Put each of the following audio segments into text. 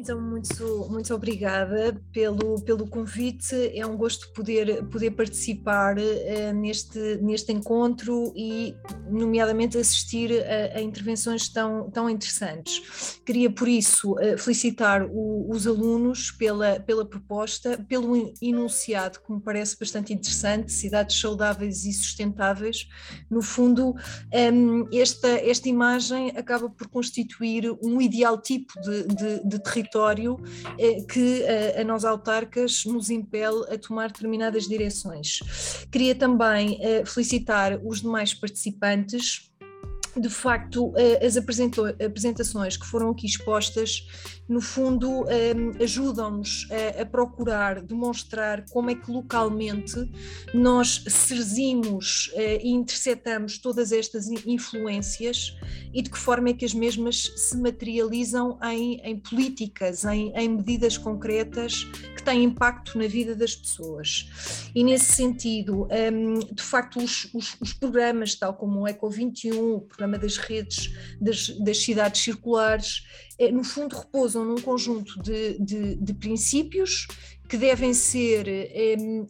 Então, muito, muito obrigada pelo, pelo convite. É um gosto poder, poder participar uh, neste, neste encontro e, nomeadamente, assistir a, a, intervenções tão, tão interessantes. Queria, por isso, uh, felicitar o, os alunos pela, pela proposta, pelo enunciado, que me parece bastante interessante: cidades saudáveis e sustentáveis. No fundo, um, ehm, esta, esta imagem acaba por constituir um ideal tipo de, de, de território eh, que a, a nós autarcas nos impele a tomar determinadas direções. Queria também eh, felicitar os demais participantes de facto, eh, as apresentações que foram aqui expostas no fundo, um, ajudam-nos a, procurar demonstrar como é que localmente nós serzimos uh, e interceptamos todas estas influências e de que forma é que as mesmas se materializam em, em políticas, em, em, medidas concretas que têm impacto na vida das pessoas. E nesse sentido, um, de facto, os, os, os, programas, tal como o Eco 21, o programa das redes das, das cidades circulares, no fundo, repousam num conjunto de, de, de princípios que devem ser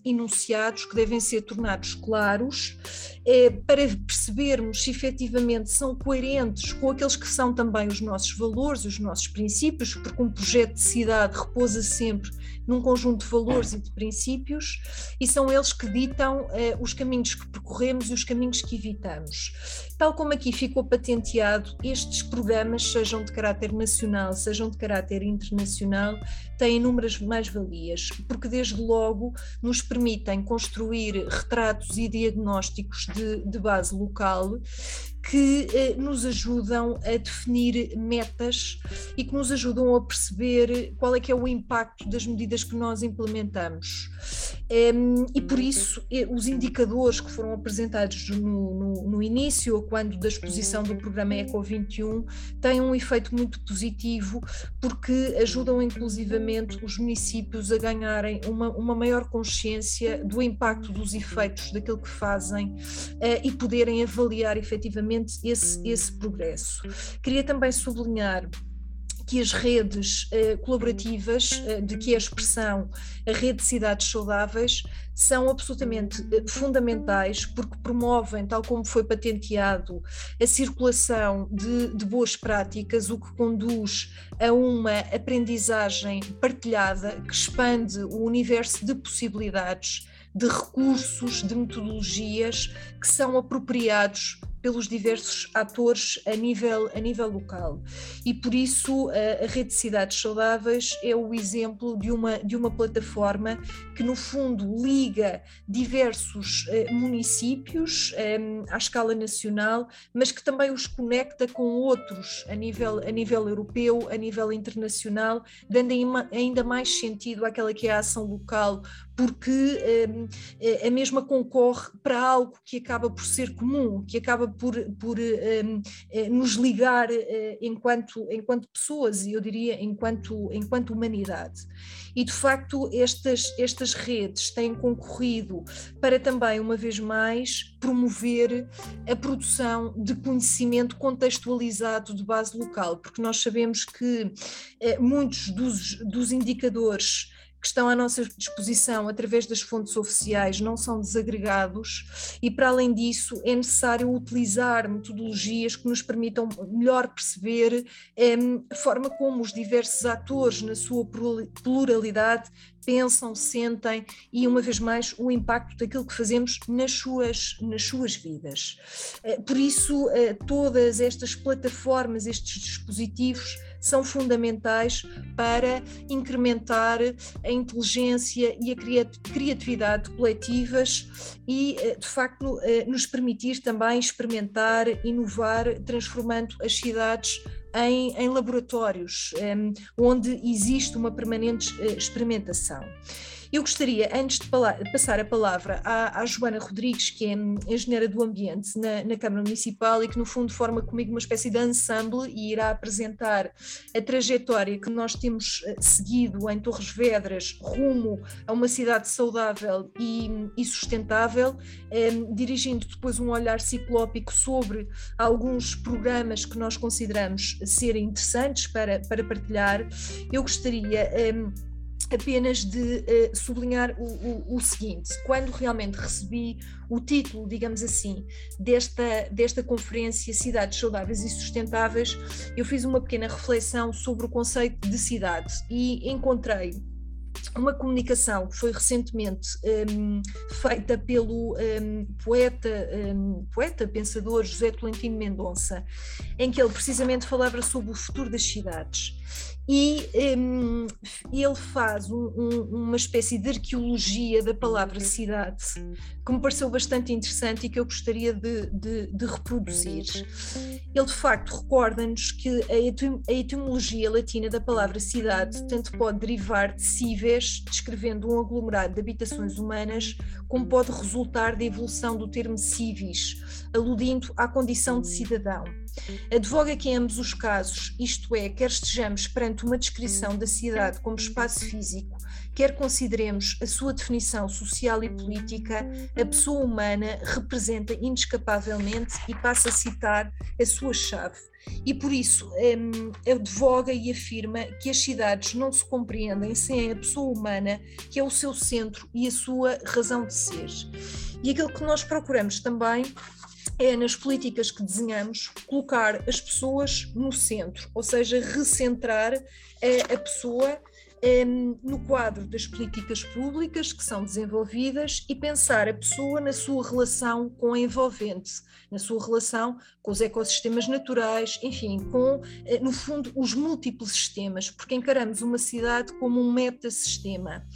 enunciados, que devem ser tornados claros, eh, para percebermos se efetivamente são coerentes com aqueles que são também os nossos valores, os nossos princípios, porque um projeto de cidade repousa sempre num conjunto de valores e de princípios, e são eles que ditam eh, os caminhos que percorremos e os caminhos que evitamos. Tal como aqui ficou patenteado, estes programas, sejam de caráter nacional, sejam de caráter internacional, têm inúmeras mais-valias porque desde logo nos permitem construir retratos e diagnósticos de, de base local que eh, nos ajudam a definir metas e que nos ajudam a perceber qual é que é o impacto das medidas que nós implementamos. Um, e por isso os indicadores que foram apresentados no, no, no, início, quando da exposição do programa Eco 21, têm um efeito muito positivo porque ajudam inclusivamente os municípios a ganharem uma, uma maior consciência do impacto dos efeitos daquilo que fazem uh, e poderem avaliar efetivamente esse, esse progresso. Queria também sublinhar que as redes eh, colaborativas, eh, de que a expressão a rede de cidades saudáveis, são absolutamente eh, fundamentais porque promovem, tal como foi patenteado, a circulação de, de boas práticas, o que conduz a uma aprendizagem partilhada que expande o universo de possibilidades, de recursos, de metodologias que são apropriados pelos diversos atores a nível, a nível local. E por isso a, a Rede de Cidades Saudáveis é o exemplo de uma, de uma plataforma que, no fundo, liga diversos eh, municípios eh, à escala nacional, mas que também os conecta com outros a nível, a nível europeu, a nível internacional, dando ainda mais sentido àquela que é a ação local, porque eh, a mesma concorre para algo que acaba por ser comum, que acaba por, por um, eh, nos ligar uh, enquanto, enquanto pessoas e eu diria enquanto, enquanto humanidade. E de facto estas, estas redes têm concorrido para também, uma vez mais, promover a produção de conhecimento contextualizado de base local, porque nós sabemos que muitos dos, dos indicadores que estão à nossa disposição através das fontes oficiais não são desagregados e, para além disso, é necessário utilizar metodologias que nos permitam melhor perceber um, a forma como os diversos atores, na sua pluralidade, pensam, sentem e, uma vez mais, o impacto daquilo que fazemos nas suas, nas suas vidas. Eh, por isso, eh, todas estas plataformas, estes dispositivos, são fundamentais para incrementar a inteligência e a criatividade coletivas e, eh, de facto, eh, nos permitir também experimentar, inovar, transformando as cidades em, em laboratórios, um, onde existe uma permanente eh, experimentação. Eu gostaria, antes de passar a palavra à, à, Joana Rodrigues, que é engenheira do ambiente na, na, Câmara Municipal e que, no fundo, forma comigo uma espécie de ensemble e irá apresentar a trajetória que nós temos eh, seguido em Torres Vedras rumo a uma cidade saudável e, e sustentável, eh, dirigindo depois um olhar ciclópico sobre alguns programas que nós consideramos serem interessantes para, para partilhar. Eu gostaria. Eh, apenas de uh, sublinhar o, o, o, seguinte: quando realmente recebi o título, digamos assim, desta, desta conferência Cidades Saudáveis e Sustentáveis, eu fiz uma pequena reflexão sobre o conceito de cidade e encontrei uma comunicação que foi recentemente um, feita pelo um, poeta, um, poeta, pensador José Tolentino Mendonça, em que ele precisamente falava sobre o futuro das cidades e um, ele faz um, um, uma espécie de arqueologia da palavra cidade que me pareceu bastante interessante e que eu gostaria de, de, de reproduzir. Ele de facto recorda-nos que a, etimologia latina da palavra cidade tanto pode derivar de cives, descrevendo um aglomerado de habitações humanas, como pode resultar da evolução do termo civis, aludindo à condição de cidadão. Advoga que em ambos os casos, isto é, quer estejamos perante uma descrição da cidade como espaço físico, quer consideremos a sua definição social e política, a pessoa humana representa inescapavelmente e passa a citar a sua chave. E por isso um, advoga e afirma que as cidades não se compreendem sem a pessoa humana, que é o seu centro e a sua razão de ser. E aquilo que nós procuramos também é nas políticas que desenhamos colocar as pessoas no centro, ou seja, recentrar a, a pessoa um, no quadro das políticas públicas que são desenvolvidas e pensar a pessoa na sua relação com a envolvente, na sua relação com os ecossistemas naturais, enfim, com, eh, no fundo, os múltiplos sistemas, porque encaramos uma cidade como um metasistema.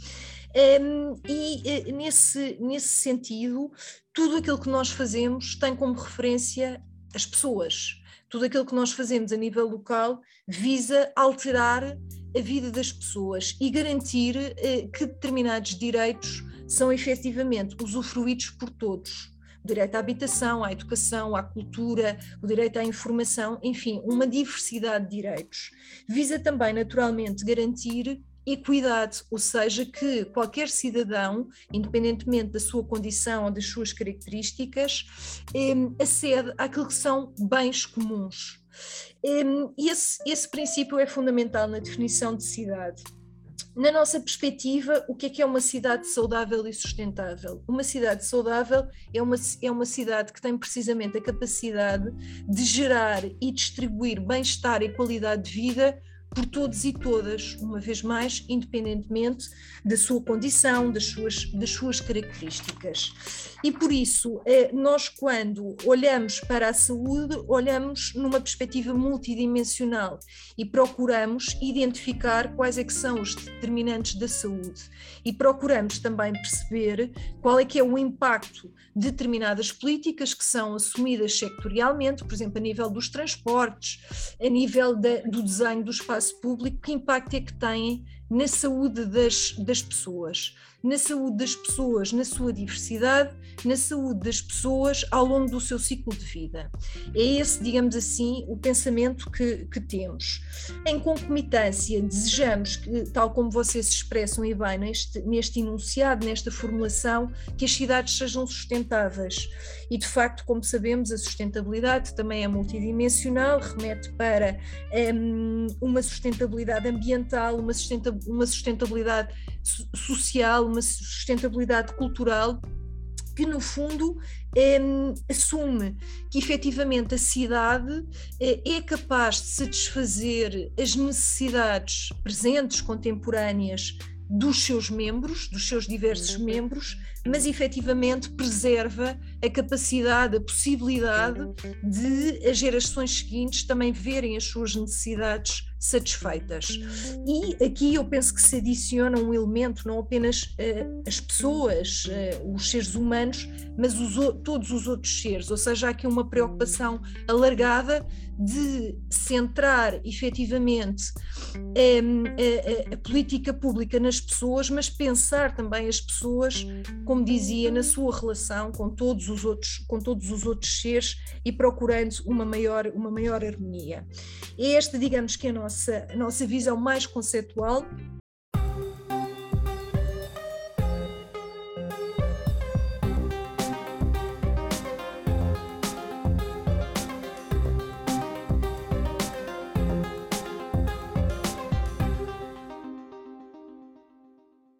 Um, e nesse, nesse sentido, tudo aquilo que nós fazemos tem como referência as pessoas. Tudo aquilo que nós fazemos a nível local visa alterar a vida das pessoas e garantir eh, que determinados direitos são efetivamente usufruídos por todos. O direito à habitação, à educação, à cultura, o direito à informação, enfim, uma diversidade de direitos. Visa também, naturalmente, garantir equidade, ou seja, que qualquer cidadão, independentemente da sua condição ou das suas características, eh, acede àquilo que são bens comuns. Esse, esse princípio é fundamental na definição de cidade. Na nossa perspectiva, o que é que é uma cidade saudável e sustentável? Uma cidade saudável é uma, é uma cidade que tem precisamente a capacidade de gerar e distribuir bem-estar e qualidade de vida por todos e todas, uma vez mais, independentemente da sua condição, das suas, das suas características. E por isso, eh, nós, quando olhamos para a saúde, olhamos numa perspectiva multidimensional e procuramos identificar quais é que são os determinantes da saúde e procuramos também perceber qual é que é o impacto de determinadas políticas que são assumidas sectorialmente, por exemplo, a nível dos transportes, a nível de, do desenho do espaço público, que impacto é que têm na saúde das, das pessoas na saúde das pessoas, na sua diversidade, na saúde das pessoas ao longo do seu ciclo de vida. É esse, digamos assim, o pensamento que, que temos. Em concomitância, desejamos que, tal como vocês expressam e bem neste, neste enunciado, nesta formulação, que as cidades sejam sustentáveis. E, de facto, como sabemos, a sustentabilidade também é multidimensional, remete para um, uma sustentabilidade ambiental, uma, uma sustentabilidade social, uma sustentabilidade cultural que no fundo é, assume que efetivamente a cidade é, é capaz de satisfazer as necessidades presentes, contemporâneas dos seus membros, dos seus diversos uhum. membros, mas efetivamente preserva a capacidade, a possibilidade de as gerações seguintes também verem as suas necessidades satisfeitas. E aqui eu penso que se adiciona um elemento, não apenas uh, as pessoas, uh, os seres humanos, mas os, todos os outros seres, ou seja, há aqui uma preocupação alargada de centrar efetivamente um, a, a, a, política pública nas pessoas, mas pensar também as pessoas, como dizia, na sua relação com todos os outros, com todos os outros seres e procurando uma maior, uma maior harmonia. Esta, digamos que é a nossa, a nossa visão mais conceitual